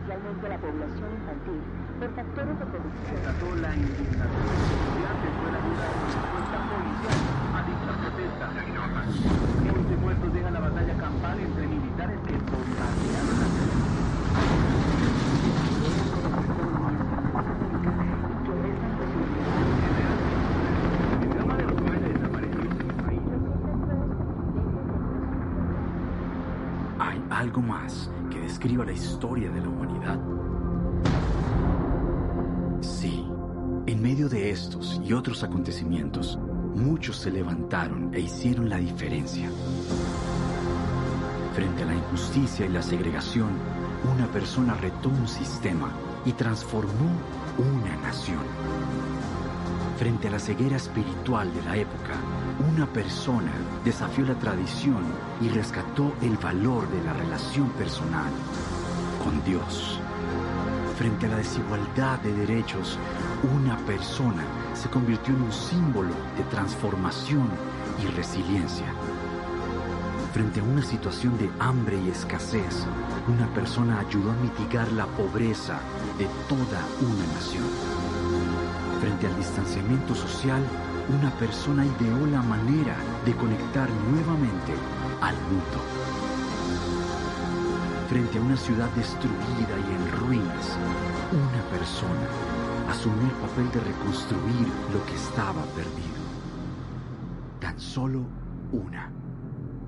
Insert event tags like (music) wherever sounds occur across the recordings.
especialmente a la población infantil, por factores de producción. Trató la indignación de los estudiantes fue la duda respuesta policial a dicha protesta. 11 muertos deja la batalla campal entre militares que bombardearon la ciudad. De. ¿Hay algo más que describa la historia de la humanidad? Sí, en medio de estos y otros acontecimientos, muchos se levantaron e hicieron la diferencia. Frente a la injusticia y la segregación, una persona retó un sistema y transformó una nación. Frente a la ceguera espiritual de la época, una persona desafió la tradición y rescató el valor de la relación personal con Dios. Frente a la desigualdad de derechos, una persona se convirtió en un símbolo de transformación y resiliencia. Frente a una situación de hambre y escasez, una persona ayudó a mitigar la pobreza de toda una nación. Frente al distanciamiento social, una persona ideó la manera de conectar nuevamente al mundo. Frente a una ciudad destruida y en ruinas, una persona asumió el papel de reconstruir lo que estaba perdido. Tan solo una,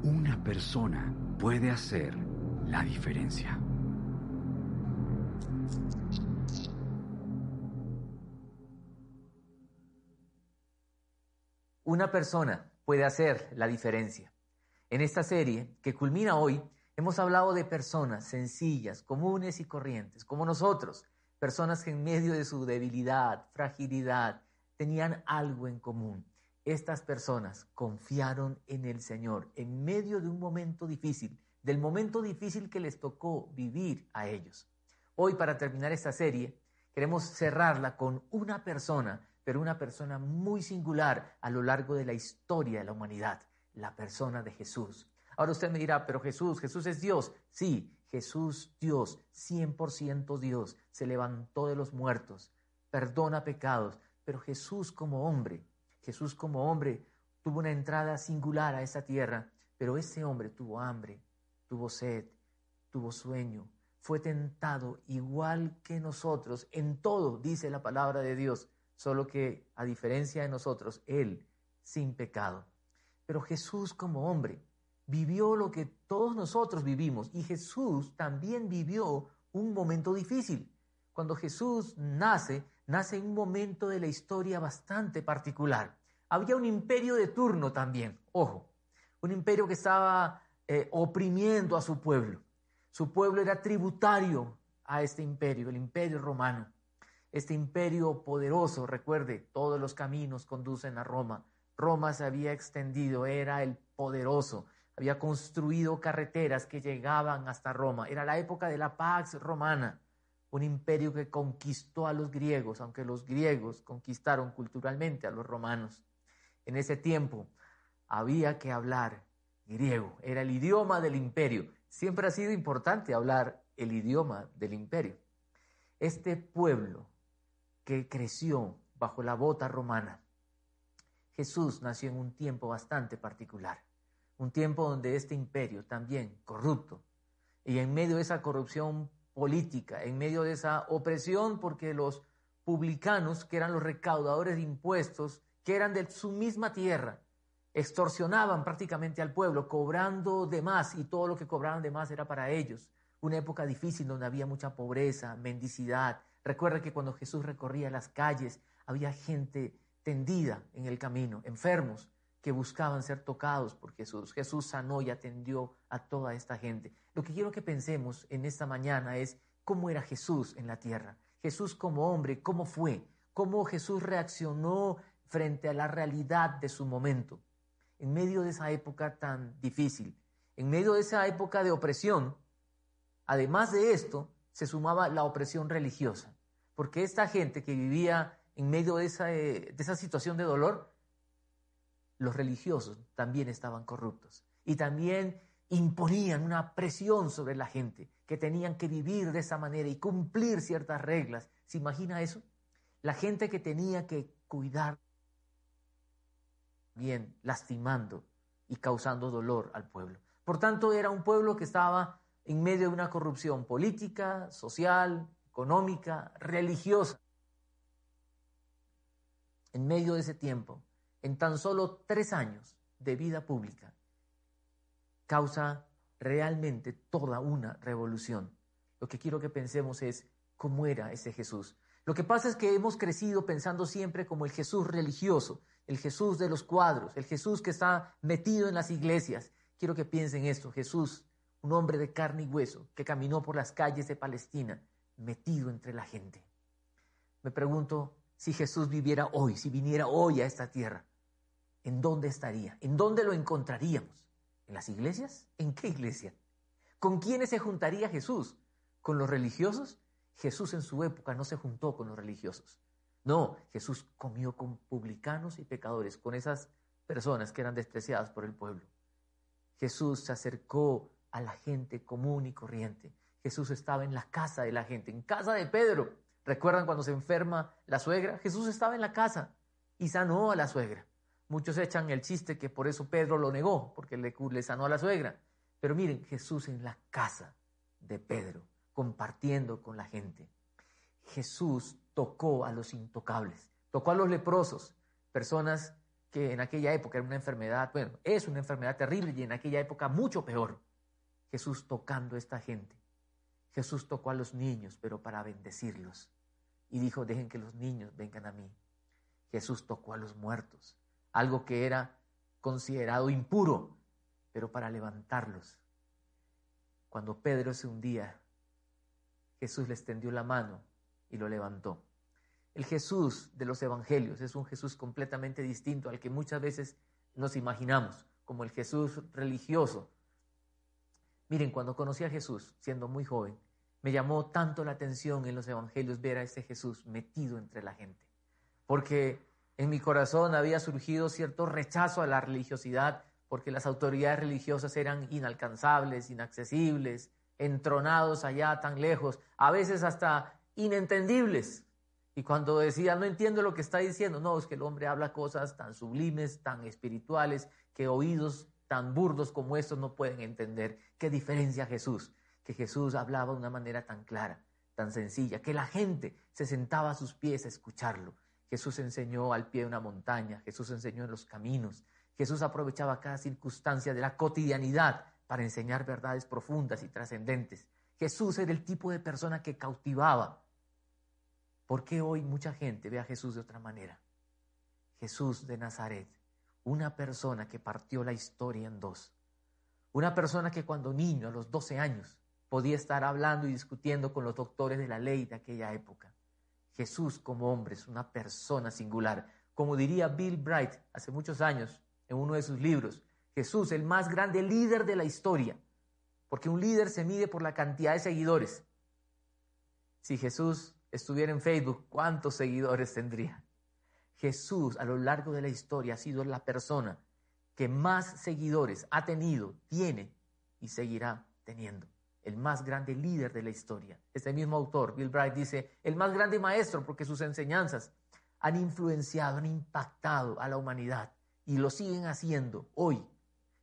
una persona puede hacer la diferencia. Una persona puede hacer la diferencia. En esta serie, que culmina hoy, hemos hablado de personas sencillas, comunes y corrientes, como nosotros, personas que en medio de su debilidad, fragilidad, tenían algo en común. Estas personas confiaron en el Señor en medio de un momento difícil, del momento difícil que les tocó vivir a ellos. Hoy, para terminar esta serie, queremos cerrarla con una persona pero una persona muy singular a lo largo de la historia de la humanidad, la persona de Jesús. Ahora usted me dirá, pero Jesús, Jesús es Dios. Sí, Jesús Dios, 100% Dios, se levantó de los muertos, perdona pecados, pero Jesús como hombre, Jesús como hombre tuvo una entrada singular a esa tierra, pero ese hombre tuvo hambre, tuvo sed, tuvo sueño, fue tentado igual que nosotros en todo, dice la palabra de Dios solo que a diferencia de nosotros, Él sin pecado. Pero Jesús como hombre vivió lo que todos nosotros vivimos y Jesús también vivió un momento difícil. Cuando Jesús nace, nace en un momento de la historia bastante particular. Había un imperio de turno también, ojo, un imperio que estaba eh, oprimiendo a su pueblo. Su pueblo era tributario a este imperio, el imperio romano. Este imperio poderoso, recuerde, todos los caminos conducen a Roma. Roma se había extendido, era el poderoso, había construido carreteras que llegaban hasta Roma. Era la época de la Pax Romana, un imperio que conquistó a los griegos, aunque los griegos conquistaron culturalmente a los romanos. En ese tiempo había que hablar griego, era el idioma del imperio. Siempre ha sido importante hablar el idioma del imperio. Este pueblo que creció bajo la bota romana. Jesús nació en un tiempo bastante particular, un tiempo donde este imperio también corrupto, y en medio de esa corrupción política, en medio de esa opresión, porque los publicanos, que eran los recaudadores de impuestos, que eran de su misma tierra, extorsionaban prácticamente al pueblo, cobrando de más, y todo lo que cobraban de más era para ellos. Una época difícil donde había mucha pobreza, mendicidad, Recuerda que cuando Jesús recorría las calles había gente tendida en el camino, enfermos que buscaban ser tocados por Jesús. Jesús sanó y atendió a toda esta gente. Lo que quiero que pensemos en esta mañana es cómo era Jesús en la tierra. Jesús como hombre, cómo fue, cómo Jesús reaccionó frente a la realidad de su momento, en medio de esa época tan difícil, en medio de esa época de opresión. Además de esto, se sumaba la opresión religiosa, porque esta gente que vivía en medio de esa, eh, de esa situación de dolor, los religiosos también estaban corruptos y también imponían una presión sobre la gente, que tenían que vivir de esa manera y cumplir ciertas reglas. ¿Se imagina eso? La gente que tenía que cuidar bien, lastimando y causando dolor al pueblo. Por tanto, era un pueblo que estaba en medio de una corrupción política, social, económica, religiosa. En medio de ese tiempo, en tan solo tres años de vida pública, causa realmente toda una revolución. Lo que quiero que pensemos es cómo era ese Jesús. Lo que pasa es que hemos crecido pensando siempre como el Jesús religioso, el Jesús de los cuadros, el Jesús que está metido en las iglesias. Quiero que piensen esto, Jesús, un hombre de carne y hueso, que caminó por las calles de Palestina, metido entre la gente. Me pregunto si Jesús viviera hoy, si viniera hoy a esta tierra, ¿en dónde estaría? ¿En dónde lo encontraríamos? ¿En las iglesias? ¿En qué iglesia? ¿Con quiénes se juntaría Jesús? ¿Con los religiosos? Jesús en su época no se juntó con los religiosos. No, Jesús comió con publicanos y pecadores, con esas personas que eran despreciadas por el pueblo. Jesús se acercó a la gente común y corriente. Jesús estaba en la casa de la gente, en casa de Pedro. ¿Recuerdan cuando se enferma la suegra? Jesús estaba en la casa y sanó a la suegra. Muchos echan el chiste que por eso Pedro lo negó, porque le, le sanó a la suegra. Pero miren, Jesús en la casa de Pedro, compartiendo con la gente. Jesús tocó a los intocables, tocó a los leprosos, personas que en aquella época era una enfermedad, bueno, es una enfermedad terrible y en aquella época mucho peor. Jesús tocando a esta gente. Jesús tocó a los niños, pero para bendecirlos. Y dijo, dejen que los niños vengan a mí. Jesús tocó a los muertos, algo que era considerado impuro, pero para levantarlos. Cuando Pedro se hundía, Jesús le extendió la mano y lo levantó. El Jesús de los evangelios es un Jesús completamente distinto al que muchas veces nos imaginamos, como el Jesús religioso. Miren, cuando conocí a Jesús, siendo muy joven, me llamó tanto la atención en los evangelios ver a ese Jesús metido entre la gente, porque en mi corazón había surgido cierto rechazo a la religiosidad, porque las autoridades religiosas eran inalcanzables, inaccesibles, entronados allá tan lejos, a veces hasta inentendibles. Y cuando decía, no entiendo lo que está diciendo, no, es que el hombre habla cosas tan sublimes, tan espirituales, que oídos tan burdos como estos no pueden entender. ¿Qué diferencia Jesús? Que Jesús hablaba de una manera tan clara, tan sencilla, que la gente se sentaba a sus pies a escucharlo. Jesús enseñó al pie de una montaña, Jesús enseñó en los caminos, Jesús aprovechaba cada circunstancia de la cotidianidad para enseñar verdades profundas y trascendentes. Jesús era el tipo de persona que cautivaba. ¿Por qué hoy mucha gente ve a Jesús de otra manera? Jesús de Nazaret, una persona que partió la historia en dos. Una persona que cuando niño, a los 12 años, podía estar hablando y discutiendo con los doctores de la ley de aquella época. Jesús como hombre es una persona singular. Como diría Bill Bright hace muchos años en uno de sus libros, Jesús, el más grande líder de la historia, porque un líder se mide por la cantidad de seguidores. Si Jesús estuviera en Facebook, ¿cuántos seguidores tendría? Jesús a lo largo de la historia ha sido la persona que más seguidores ha tenido, tiene y seguirá teniendo. El más grande líder de la historia. Este mismo autor, Bill Bright, dice, el más grande maestro porque sus enseñanzas han influenciado, han impactado a la humanidad y lo siguen haciendo hoy.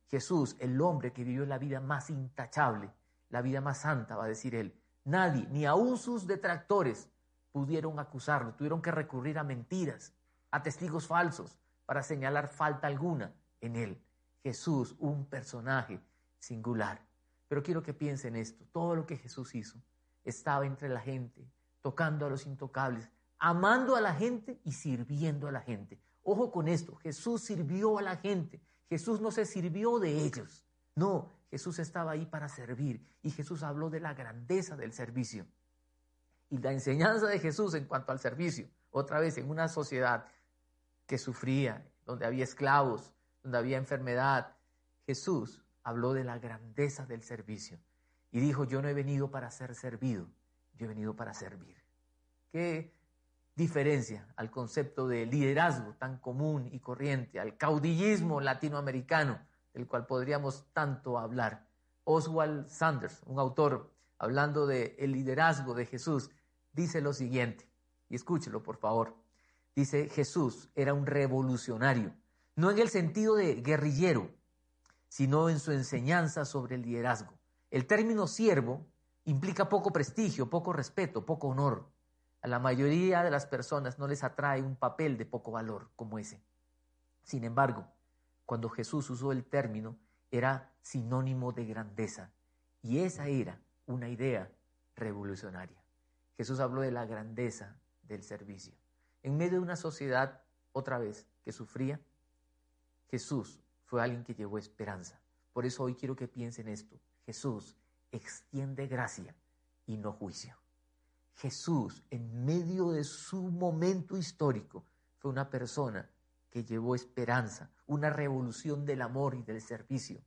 Jesús, el hombre que vivió la vida más intachable, la vida más santa, va a decir él. Nadie, ni aun sus detractores, pudieron acusarlo, tuvieron que recurrir a mentiras, a testigos falsos, para señalar falta alguna en él. Jesús, un personaje singular. Pero quiero que piensen esto, todo lo que Jesús hizo estaba entre la gente, tocando a los intocables, amando a la gente y sirviendo a la gente. Ojo con esto, Jesús sirvió a la gente, Jesús no se sirvió de ellos, no, Jesús estaba ahí para servir y Jesús habló de la grandeza del servicio. Y la enseñanza de Jesús en cuanto al servicio, otra vez en una sociedad que sufría, donde había esclavos, donde había enfermedad, Jesús habló de la grandeza del servicio y dijo, yo no he venido para ser servido, yo he venido para servir. Qué diferencia al concepto de liderazgo tan común y corriente, al caudillismo latinoamericano, del cual podríamos tanto hablar. Oswald Sanders, un autor hablando del el liderazgo de Jesús, dice lo siguiente, y escúchelo por favor. Dice, Jesús era un revolucionario, no en el sentido de guerrillero, sino en su enseñanza sobre el liderazgo. El término siervo implica poco prestigio, poco respeto, poco honor. A la mayoría de las personas no les atrae un papel de poco valor como ese. Sin embargo, cuando Jesús usó el término, era sinónimo de grandeza. Y esa era una idea revolucionaria. Jesús habló de la grandeza del servicio. En medio de una sociedad, otra vez, que sufría, Jesús fue alguien que llevó esperanza. Por eso hoy quiero que piensen esto. Jesús extiende gracia y no juicio. Jesús, en medio de su momento histórico, fue una persona que llevó esperanza, una revolución del amor y del servicio.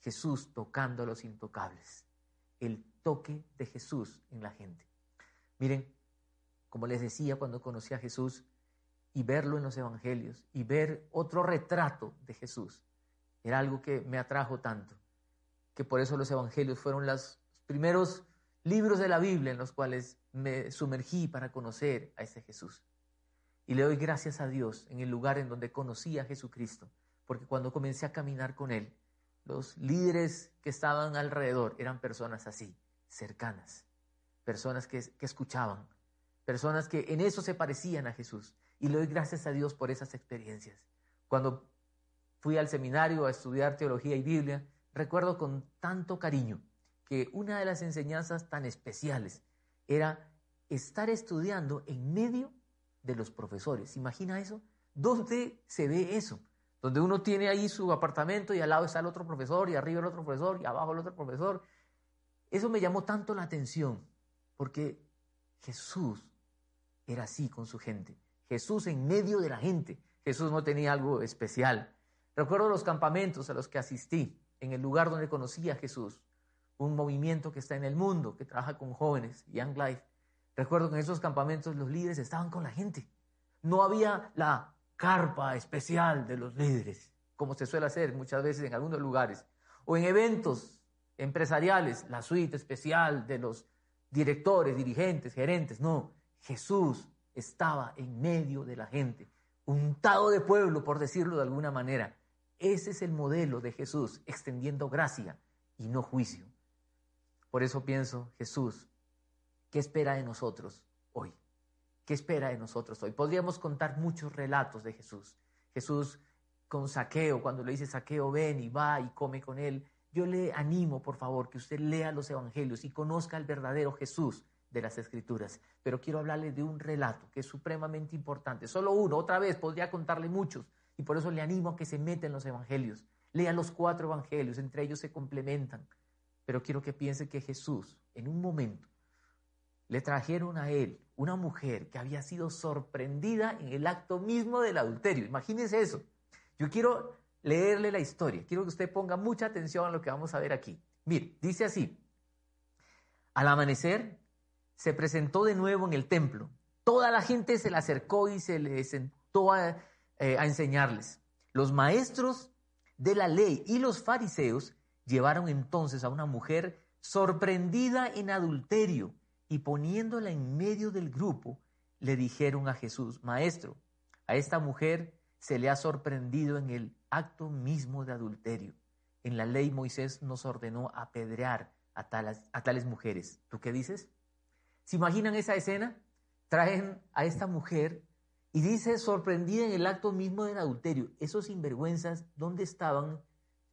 Jesús tocando a los intocables. El toque de Jesús en la gente. Miren, como les decía cuando conocí a Jesús y verlo en los evangelios y ver otro retrato de Jesús, era algo que me atrajo tanto, que por eso los evangelios fueron los primeros libros de la Biblia en los cuales me sumergí para conocer a ese Jesús. Y le doy gracias a Dios en el lugar en donde conocí a Jesucristo, porque cuando comencé a caminar con Él, los líderes que estaban alrededor eran personas así, cercanas, personas que, que escuchaban, personas que en eso se parecían a Jesús. Y le doy gracias a Dios por esas experiencias. Cuando fui al seminario a estudiar teología y Biblia, recuerdo con tanto cariño que una de las enseñanzas tan especiales era estar estudiando en medio de los profesores. ¿Imagina eso? ¿Dónde se ve eso? Donde uno tiene ahí su apartamento y al lado está el otro profesor y arriba el otro profesor y abajo el otro profesor. Eso me llamó tanto la atención porque Jesús era así con su gente. Jesús en medio de la gente. Jesús no tenía algo especial. Recuerdo los campamentos a los que asistí en el lugar donde conocí a Jesús. Un movimiento que está en el mundo, que trabaja con jóvenes, Young Life. Recuerdo que en esos campamentos los líderes estaban con la gente. No había la carpa especial de los líderes, como se suele hacer muchas veces en algunos lugares. O en eventos empresariales, la suite especial de los directores, dirigentes, gerentes. No, Jesús estaba en medio de la gente, untado de pueblo, por decirlo de alguna manera. Ese es el modelo de Jesús, extendiendo gracia y no juicio. Por eso pienso, Jesús, ¿qué espera de nosotros hoy? ¿Qué espera de nosotros hoy? Podríamos contar muchos relatos de Jesús. Jesús con saqueo, cuando le dice saqueo, ven y va y come con él. Yo le animo, por favor, que usted lea los evangelios y conozca al verdadero Jesús de las Escrituras. Pero quiero hablarle de un relato que es supremamente importante. Solo uno, otra vez, podría contarle muchos. Y por eso le animo a que se meta en los evangelios. Lea los cuatro evangelios, entre ellos se complementan. Pero quiero que piense que Jesús, en un momento, le trajeron a él una mujer que había sido sorprendida en el acto mismo del adulterio. Imagínense eso. Yo quiero leerle la historia. Quiero que usted ponga mucha atención a lo que vamos a ver aquí. Mire, dice así. Al amanecer, se presentó de nuevo en el templo. Toda la gente se le acercó y se le sentó a, eh, a enseñarles. Los maestros de la ley y los fariseos llevaron entonces a una mujer sorprendida en adulterio y poniéndola en medio del grupo, le dijeron a Jesús, Maestro, a esta mujer se le ha sorprendido en el acto mismo de adulterio. En la ley Moisés nos ordenó apedrear a tales mujeres. ¿Tú qué dices? ¿Se imaginan esa escena? Traen a esta mujer y dice sorprendida en el acto mismo del adulterio. Esos sinvergüenzas, ¿dónde estaban?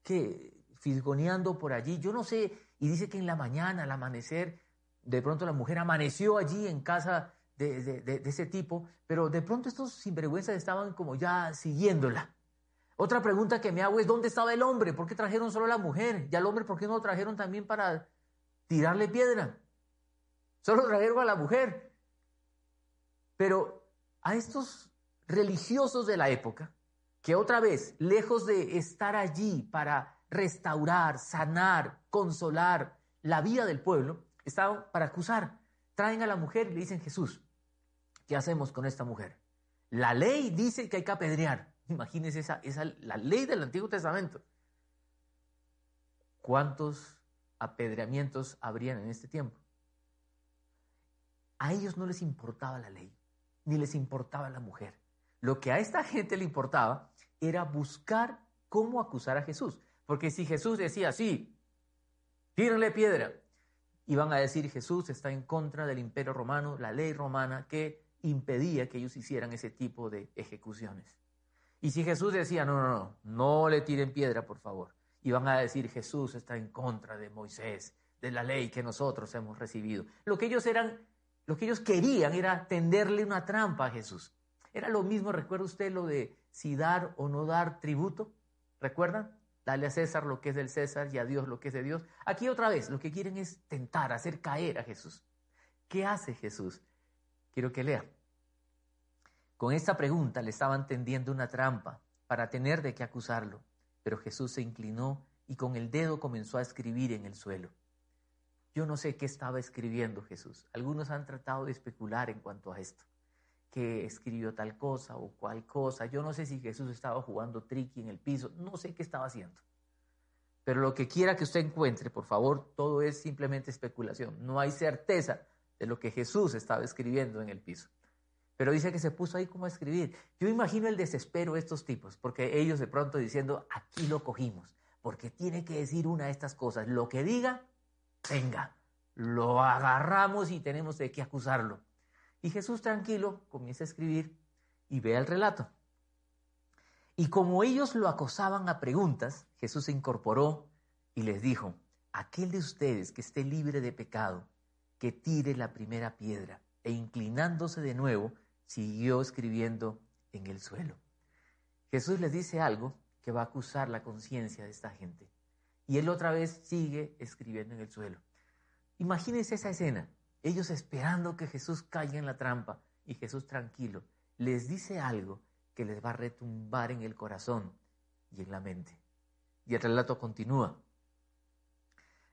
Que fisgoneando por allí. Yo no sé. Y dice que en la mañana, al amanecer, de pronto la mujer amaneció allí en casa de, de, ese tipo, pero de pronto estos sinvergüenzas estaban como ya siguiéndola. Otra pregunta que me hago es, ¿dónde estaba el hombre? ¿Por qué trajeron solo a la mujer? ¿Y al hombre por qué no lo trajeron también para tirarle piedra? Solo trajeron a la mujer. Pero a estos religiosos de la época, que otra vez, lejos de estar allí para restaurar, sanar, consolar la vida del pueblo, estaban para acusar. Traen a la mujer y le dicen, Jesús, ¿qué hacemos con esta mujer? La ley dice que hay que apedrear. Imagínense esa, esa la ley del Antiguo Testamento. ¿Cuántos apedreamientos habrían en este tiempo. A ellos no les importaba la ley, ni les importaba la mujer. Lo que a esta (laughs) gente le importaba era buscar cómo acusar a Jesús. Porque si Jesús decía, sí, tírenle piedra, iban a decir Jesús está en contra del imperio romano, la ley romana que impedía que ellos hicieran ese tipo de ejecuciones. Y si Jesús decía, no, no, no, no le tiren piedra, por favor, iban a decir Jesús está en contra de Moisés, de la ley que nosotros hemos recibido. Lo que ellos eran, lo que ellos querían era tenderle una trampa a Jesús. Era lo mismo, recuerda usted lo de si dar o no dar tributo, ¿recuerdan? Dale a César lo que es del César y a Dios lo que es de Dios. Aquí otra vez, lo que quieren es tentar, hacer caer a Jesús. ¿Qué hace Jesús? Quiero que lea. Con esta pregunta le estaban tendiendo una trampa para tener de qué acusarlo, pero Jesús se inclinó y con el dedo comenzó a escribir en el suelo. Yo no sé qué estaba escribiendo Jesús. Algunos han tratado de especular en cuanto a esto, que escribió tal cosa o cual cosa. Yo no sé si Jesús estaba jugando triqui en el piso, no sé qué estaba haciendo. Pero lo que quiera que usted encuentre, por favor, todo es simplemente especulación. No hay certeza de lo que Jesús estaba escribiendo en el piso. Pero dice que se puso ahí como a escribir. Yo imagino el desespero de estos tipos, porque ellos de pronto diciendo, aquí lo cogimos, porque tiene que decir una de estas cosas. Lo que diga, venga, lo agarramos y tenemos de qué acusarlo. Y Jesús tranquilo comienza a escribir y ve el relato. Y como ellos lo acosaban a preguntas, Jesús se incorporó y les dijo, aquel de ustedes que esté libre de pecado, que tire la primera piedra. E inclinándose de nuevo, siguió escribiendo en el suelo. Jesús les dice algo que va a acusar la conciencia de esta gente. Y él otra vez sigue escribiendo en el suelo. Imagínense esa escena, ellos esperando que Jesús caiga en la trampa y Jesús tranquilo les dice algo que les va a retumbar en el corazón y en la mente. Y el relato continúa.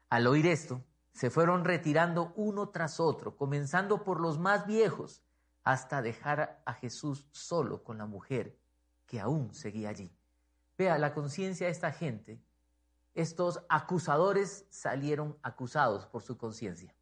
Al oír esto, se fueron retirando uno tras otro, comenzando por los más viejos hasta dejar a Jesús solo con la mujer que aún seguía allí. Vea la conciencia de esta gente. Estos acusadores salieron acusados por su conciencia.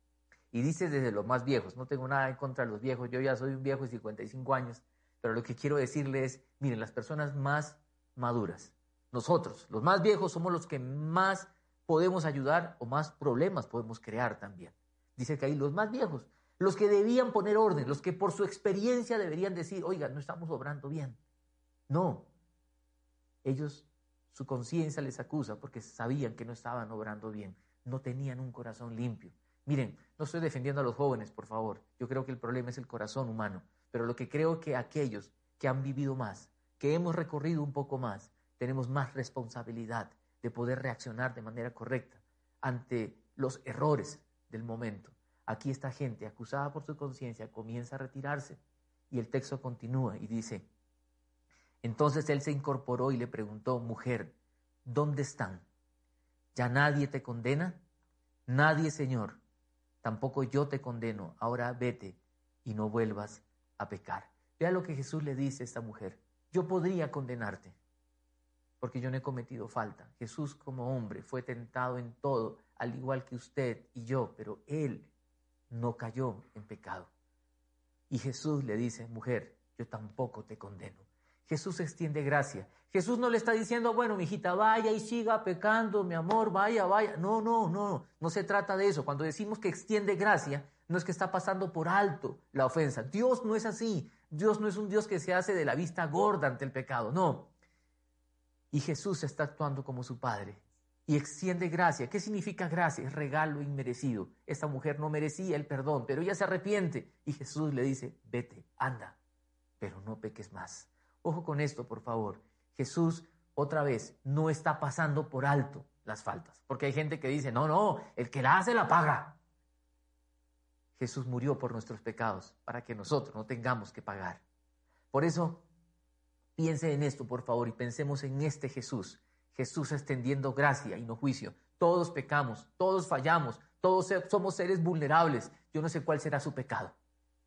Y dice desde los más viejos, no tengo nada en contra de los viejos, yo ya soy un viejo de 55 años, pero lo que quiero decirles es, miren, las personas más maduras, nosotros, los más viejos, somos los que más podemos ayudar o más problemas podemos crear también. Dice que ahí los más viejos, los que debían poner orden, los que por su experiencia deberían decir, oiga, no estamos obrando bien. No, ellos, su conciencia les acusa porque sabían que no estaban obrando bien, no tenían un corazón limpio. Miren, no estoy defendiendo a los jóvenes, por favor. Yo creo que el problema es el corazón humano, pero lo que creo que aquellos que han vivido más, que hemos recorrido un poco más, tenemos más responsabilidad de poder reaccionar de manera correcta ante los errores del momento. Aquí esta gente acusada por su conciencia comienza a retirarse y el texto continúa y dice, entonces él se incorporó y le preguntó, mujer, ¿dónde están? ¿Ya nadie te condena? Nadie, Señor. Tampoco yo te condeno. Ahora vete y no vuelvas a pecar. Vea lo que Jesús le dice a esta mujer. Yo podría condenarte porque yo no he cometido falta. Jesús como hombre fue tentado en todo, al igual que usted y yo, pero él no cayó en pecado. Y Jesús le dice, mujer, yo tampoco te condeno. Jesús extiende gracia. Jesús no le está diciendo, bueno, mi hijita, vaya y siga pecando, mi amor, vaya, vaya. No, no, no, no se trata de eso. Cuando decimos que extiende gracia, no es que está pasando por alto la ofensa. Dios no es así. Dios no es un Dios que se hace de la vista gorda ante el pecado. No. Y Jesús está actuando como su Padre y extiende gracia. ¿Qué significa gracia? Es regalo inmerecido. Esta mujer no merecía el perdón, pero ella se arrepiente y Jesús le dice, vete, anda, pero no peques más. Ojo con esto, por favor. Jesús, otra vez, no está pasando por alto las faltas, porque hay gente que dice, no, no, el que la hace la paga. Jesús murió por nuestros pecados para que nosotros no tengamos que pagar. Por eso Piense en esto, por favor, y pensemos en este Jesús. Jesús extendiendo gracia y no juicio. Todos pecamos, todos fallamos, todos somos seres vulnerables. Yo no sé cuál será su pecado,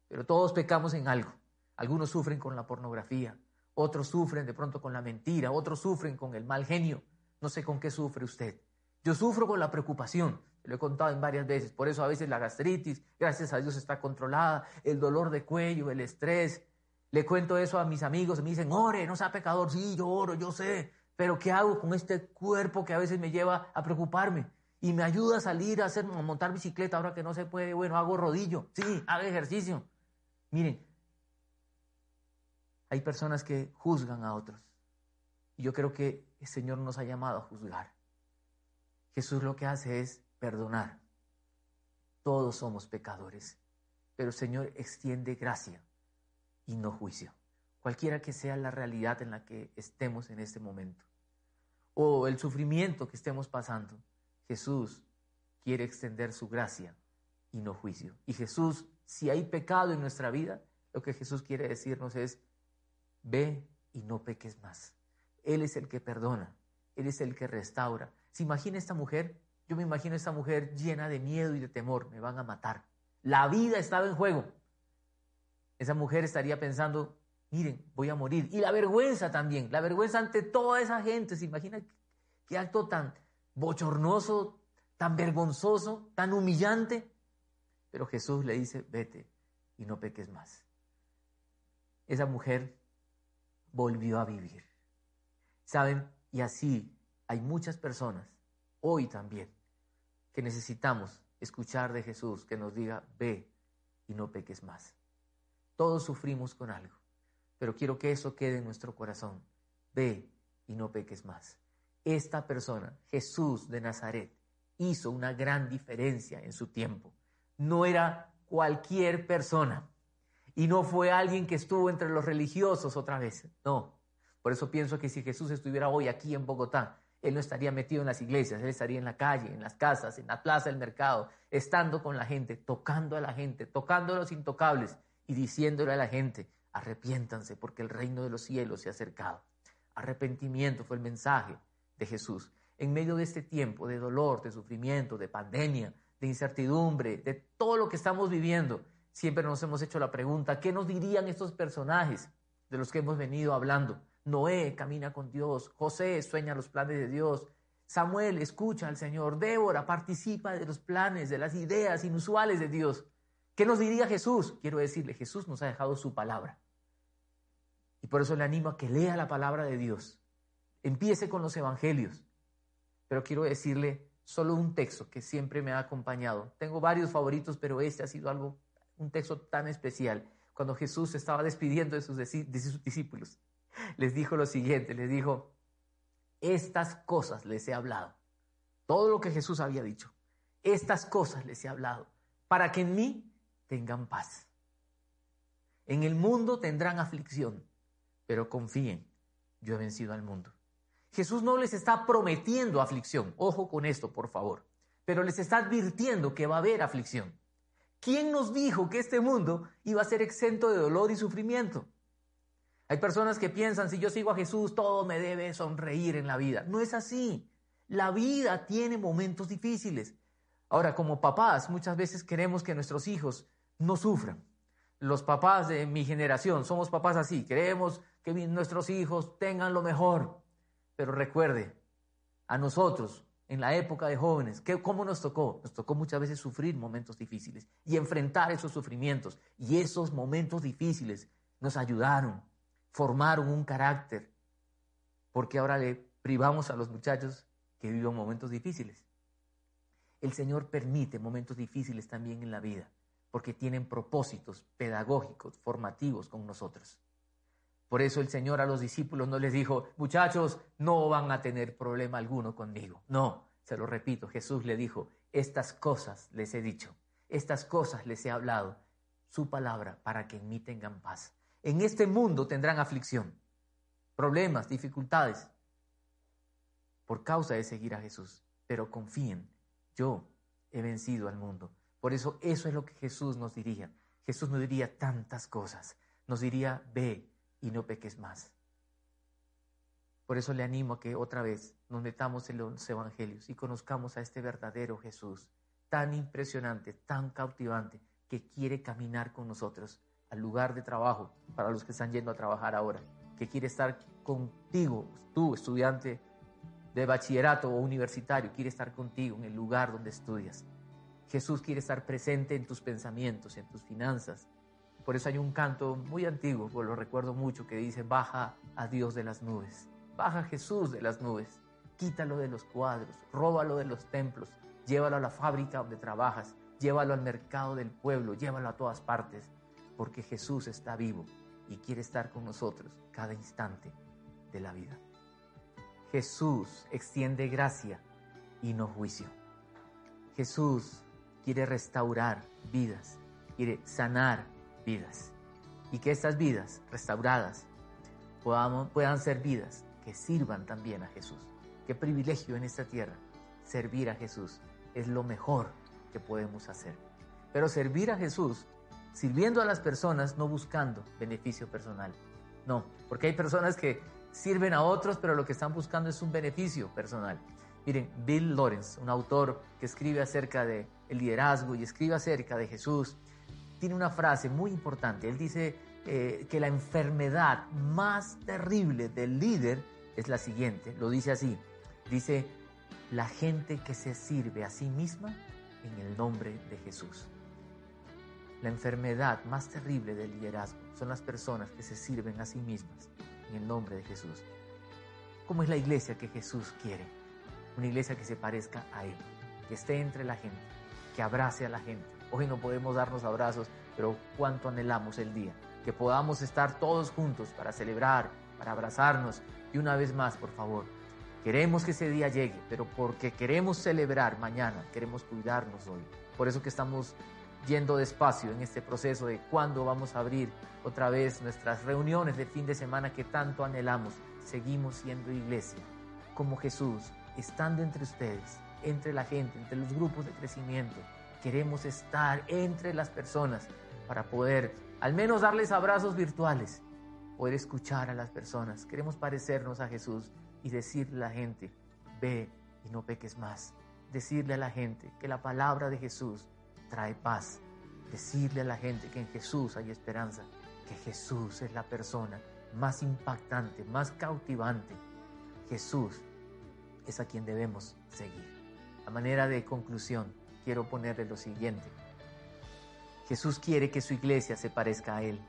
pero todos pecamos en algo. Algunos sufren con la pornografía, otros sufren de pronto con la mentira, otros sufren con el mal genio. No sé con qué sufre usted. Yo sufro con la preocupación. Lo he contado en varias veces. Por eso a veces la gastritis, gracias a Dios, está controlada. El dolor de cuello, el estrés. Le cuento eso a mis amigos. Me dicen, ore, no sea pecador. Sí, yo oro, yo sé. Pero ¿qué hago con este cuerpo que a veces me lleva a preocuparme? Y me ayuda a salir a, hacer, a montar bicicleta ahora que no se puede. Bueno, hago rodillo. Sí, hago ejercicio. Miren, hay personas que juzgan a otros. Y yo creo que el Señor nos ha llamado a juzgar. Jesús lo que hace es perdonar. Todos somos pecadores, pero el Señor extiende gracia y no juicio, cualquiera que sea la realidad en la que estemos en este momento, o el sufrimiento que estemos pasando. Jesús quiere extender su gracia y no juicio. Y Jesús, si hay pecado en nuestra vida, lo que Jesús quiere decirnos es, ve y no peques más. Él es el que perdona, Él es el que restaura. ¿Se imagina esta mujer? Yo me imagino esta mujer llena de miedo y de temor, me van a matar. La vida estaba en juego. Esa mujer estaría pensando, miren, voy a morir. Y la vergüenza también, la vergüenza ante toda esa gente. ¿Se imagina qué acto tan bochornoso, tan vergonzoso, tan humillante? Pero Jesús le dice, vete y no peques más. Esa mujer volvió a vivir. ¿Saben? Y así hay muchas personas, hoy también, que necesitamos escuchar de Jesús que nos diga, ve y no peques más. Todos sufrimos con algo, pero quiero que eso quede en nuestro corazón. Ve y no peques más. Esta persona, Jesús de Nazaret, hizo una gran diferencia en su tiempo. No era cualquier persona y no fue alguien que estuvo entre los religiosos otra vez. No. Por eso pienso que si Jesús estuviera hoy aquí en Bogotá, Él no estaría metido en las iglesias, Él estaría en la calle, en las casas, en la plaza del mercado, estando con la gente, tocando a la gente, tocando a los intocables y diciéndole a la gente, arrepiéntanse porque el reino de los cielos se ha acercado. Arrepentimiento fue el mensaje de Jesús. En medio de este tiempo de dolor, de sufrimiento, de pandemia, de incertidumbre, de todo lo que estamos viviendo, siempre nos hemos hecho la pregunta, ¿qué nos dirían estos personajes de los que hemos venido hablando? Noé camina con Dios, José sueña los planes de Dios, Samuel escucha al Señor, Débora participa de los planes, de las ideas inusuales de Dios. ¿Qué nos diría Jesús? Quiero decirle, Jesús nos ha dejado su palabra. Y por eso le animo a que lea la palabra de Dios. Empiece con los evangelios. Pero quiero decirle solo un texto que siempre me ha acompañado. Tengo varios favoritos, pero este ha sido algo un texto tan especial, cuando Jesús se estaba despidiendo de sus, discípulos. Les dijo lo siguiente, les dijo, estas cosas les he hablado. Todo lo que Jesús había dicho, estas cosas les he hablado, para que en mí tengan paz. En el mundo tendrán aflicción, pero confíen, yo he vencido al mundo. Jesús no les está prometiendo aflicción, ojo con esto, por favor, pero les está advirtiendo que va a haber aflicción. ¿Quién nos dijo que este mundo iba a ser exento de dolor y sufrimiento? Hay personas que piensan, si yo sigo a Jesús, todo me debe sonreír en la vida. No es así. La vida tiene momentos difíciles. Ahora, como papás, muchas veces queremos que nuestros hijos no sufran. Los papás de mi generación somos papás así, queremos que nuestros hijos tengan lo mejor. Pero recuerde, a nosotros en la época de jóvenes, ¿qué, ¿cómo nos tocó? Nos tocó muchas veces sufrir momentos difíciles y enfrentar esos sufrimientos. Y esos momentos difíciles nos ayudaron, formaron un carácter, porque ahora le privamos a los muchachos que vivan momentos difíciles. El Señor permite momentos difíciles también en la vida, porque tienen propósitos pedagógicos, formativos con nosotros. Por eso el Señor a los discípulos no les dijo, muchachos, no van a tener problema alguno conmigo. No, se lo repito, Jesús le dijo, estas cosas les he dicho, estas cosas les he hablado, su palabra, para que en mí tengan paz. En este mundo tendrán aflicción, problemas, dificultades, por causa de seguir a Jesús. Pero confíen, yo he vencido al mundo. Por eso eso es lo que Jesús nos diría. Jesús nos diría tantas cosas. Nos diría, ve, y no peques más. Por eso le animo a que otra vez nos metamos en los evangelios y conozcamos a este verdadero Jesús, tan impresionante, tan cautivante, que quiere caminar con nosotros al lugar de trabajo, para los que están yendo a trabajar ahora, que quiere estar contigo, tú estudiante de bachillerato o universitario quiere estar contigo en el lugar donde estudias. Jesús quiere estar presente en tus pensamientos, en tus finanzas. Por eso hay un canto muy antiguo, pues lo recuerdo mucho, que dice, baja a Dios de las nubes, baja Jesús de las nubes, quítalo de los cuadros, róbalo de los templos, llévalo a la fábrica donde trabajas, llévalo al mercado del pueblo, llévalo a todas partes, porque Jesús está vivo y quiere estar con nosotros cada instante de la vida. Jesús extiende gracia y no juicio. Jesús quiere restaurar vidas, quiere sanar vidas y que estas vidas restauradas puedan ser vidas que sirvan también a Jesús. Qué privilegio en esta tierra servir a Jesús. Es lo mejor que podemos hacer. Pero servir a Jesús sirviendo a las personas, no buscando beneficio personal. No, porque hay personas que sirven a otros, pero lo que están buscando es un beneficio personal. Miren, Bill Lawrence, un autor que escribe acerca de el liderazgo y escribe acerca de Jesús, tiene una frase muy importante. Él dice eh, que la enfermedad más terrible del líder es la siguiente. Lo dice así. Dice, la gente que se sirve a sí misma en el nombre de Jesús. La enfermedad más terrible del liderazgo son las personas que se sirven a sí mismas en el nombre de Jesús. ¿Cómo es la iglesia que Jesús quiere? Una iglesia que se parezca a Él, que esté entre la gente, que abrace a la gente. Hoy no podemos darnos abrazos, pero cuánto anhelamos el día, que podamos estar todos juntos para celebrar, para abrazarnos. Y una vez más, por favor, queremos que ese día llegue, pero porque queremos celebrar mañana, queremos cuidarnos hoy. Por eso que estamos yendo despacio en este proceso de cuándo vamos a abrir otra vez nuestras reuniones de fin de semana que tanto anhelamos. Seguimos siendo iglesia, como Jesús, estando entre ustedes, entre la gente, entre los grupos de crecimiento. Queremos estar entre las personas para poder al menos darles abrazos virtuales, poder escuchar a las personas. Queremos parecernos a Jesús y decirle a la gente, ve y no peques más. Decirle a la gente que la palabra de Jesús trae paz. Decirle a la gente que en Jesús hay esperanza, que Jesús es la persona más impactante, más cautivante. Jesús es a quien debemos seguir. A manera de conclusión, quiero ponerle lo siguiente. Jesús quiere que su iglesia se parezca a Él,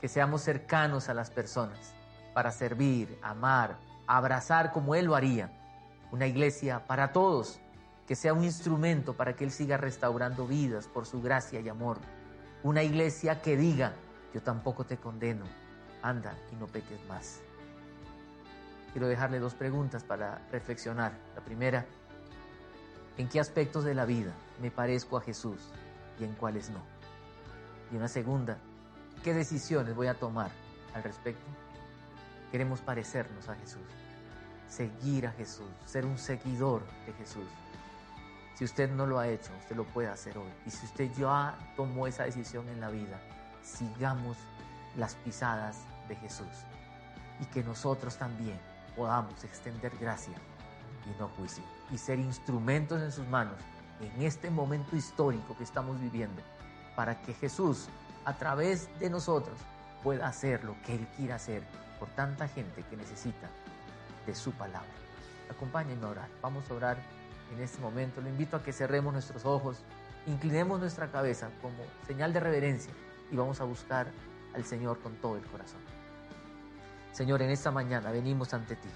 que seamos cercanos a las personas para servir, amar, abrazar como Él lo haría. Una iglesia para todos, que sea un instrumento para que Él siga restaurando vidas por su gracia y amor. Una iglesia que diga, yo tampoco te condeno, anda y no peques más. Quiero dejarle dos preguntas para reflexionar. La primera, ¿en qué aspectos de la vida me parezco a Jesús y en cuáles no? Y una segunda, ¿qué decisiones voy a tomar al respecto? Queremos parecernos a Jesús, seguir a Jesús, ser un seguidor de Jesús. Si usted no lo ha hecho, usted lo puede hacer hoy. Y si usted ya tomó esa decisión en la vida, sigamos las pisadas de Jesús. Y que nosotros también podamos extender gracia y no juicio. Y ser instrumentos en sus manos en este momento histórico que estamos viviendo. Para que Jesús, a través de nosotros, pueda hacer lo que Él quiera hacer por tanta gente que necesita de su palabra. Acompáñenme a orar. Vamos a orar en este momento. Lo invito a que cerremos nuestros ojos, inclinemos nuestra cabeza como señal de reverencia y vamos a buscar al Señor con todo el corazón. Señor, en esta mañana venimos ante ti.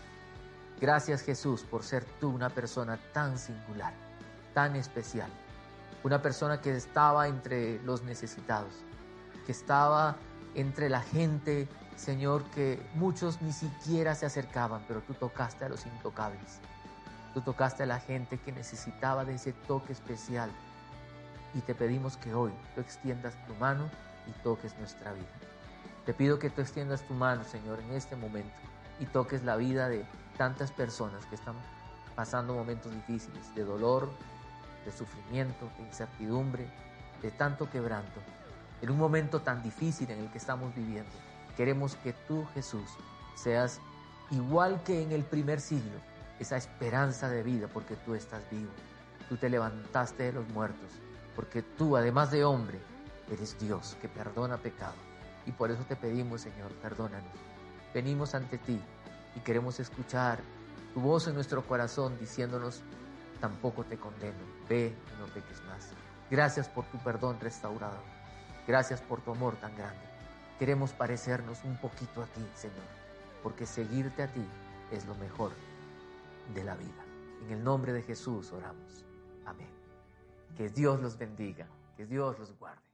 Gracias Jesús por ser tú una persona tan singular, tan especial. Una persona que estaba entre los necesitados, que estaba entre la gente, Señor, que muchos ni siquiera se acercaban, pero tú tocaste a los intocables. Tú tocaste a la gente que necesitaba de ese toque especial. Y te pedimos que hoy tú extiendas tu mano y toques nuestra vida. Te pido que tú extiendas tu mano, Señor, en este momento y toques la vida de tantas personas que están pasando momentos difíciles, de dolor, de sufrimiento, de incertidumbre, de tanto quebranto. En un momento tan difícil en el que estamos viviendo, queremos que tú, Jesús, seas igual que en el primer siglo, esa esperanza de vida porque tú estás vivo. Tú te levantaste de los muertos porque tú, además de hombre, eres Dios que perdona pecado. Y por eso te pedimos, Señor, perdónanos. Venimos ante ti y queremos escuchar tu voz en nuestro corazón diciéndonos, tampoco te condeno, ve y no peques más. Gracias por tu perdón restaurador. Gracias por tu amor tan grande. Queremos parecernos un poquito a ti, Señor, porque seguirte a ti es lo mejor de la vida. En el nombre de Jesús oramos. Amén. Que Dios los bendiga, que Dios los guarde.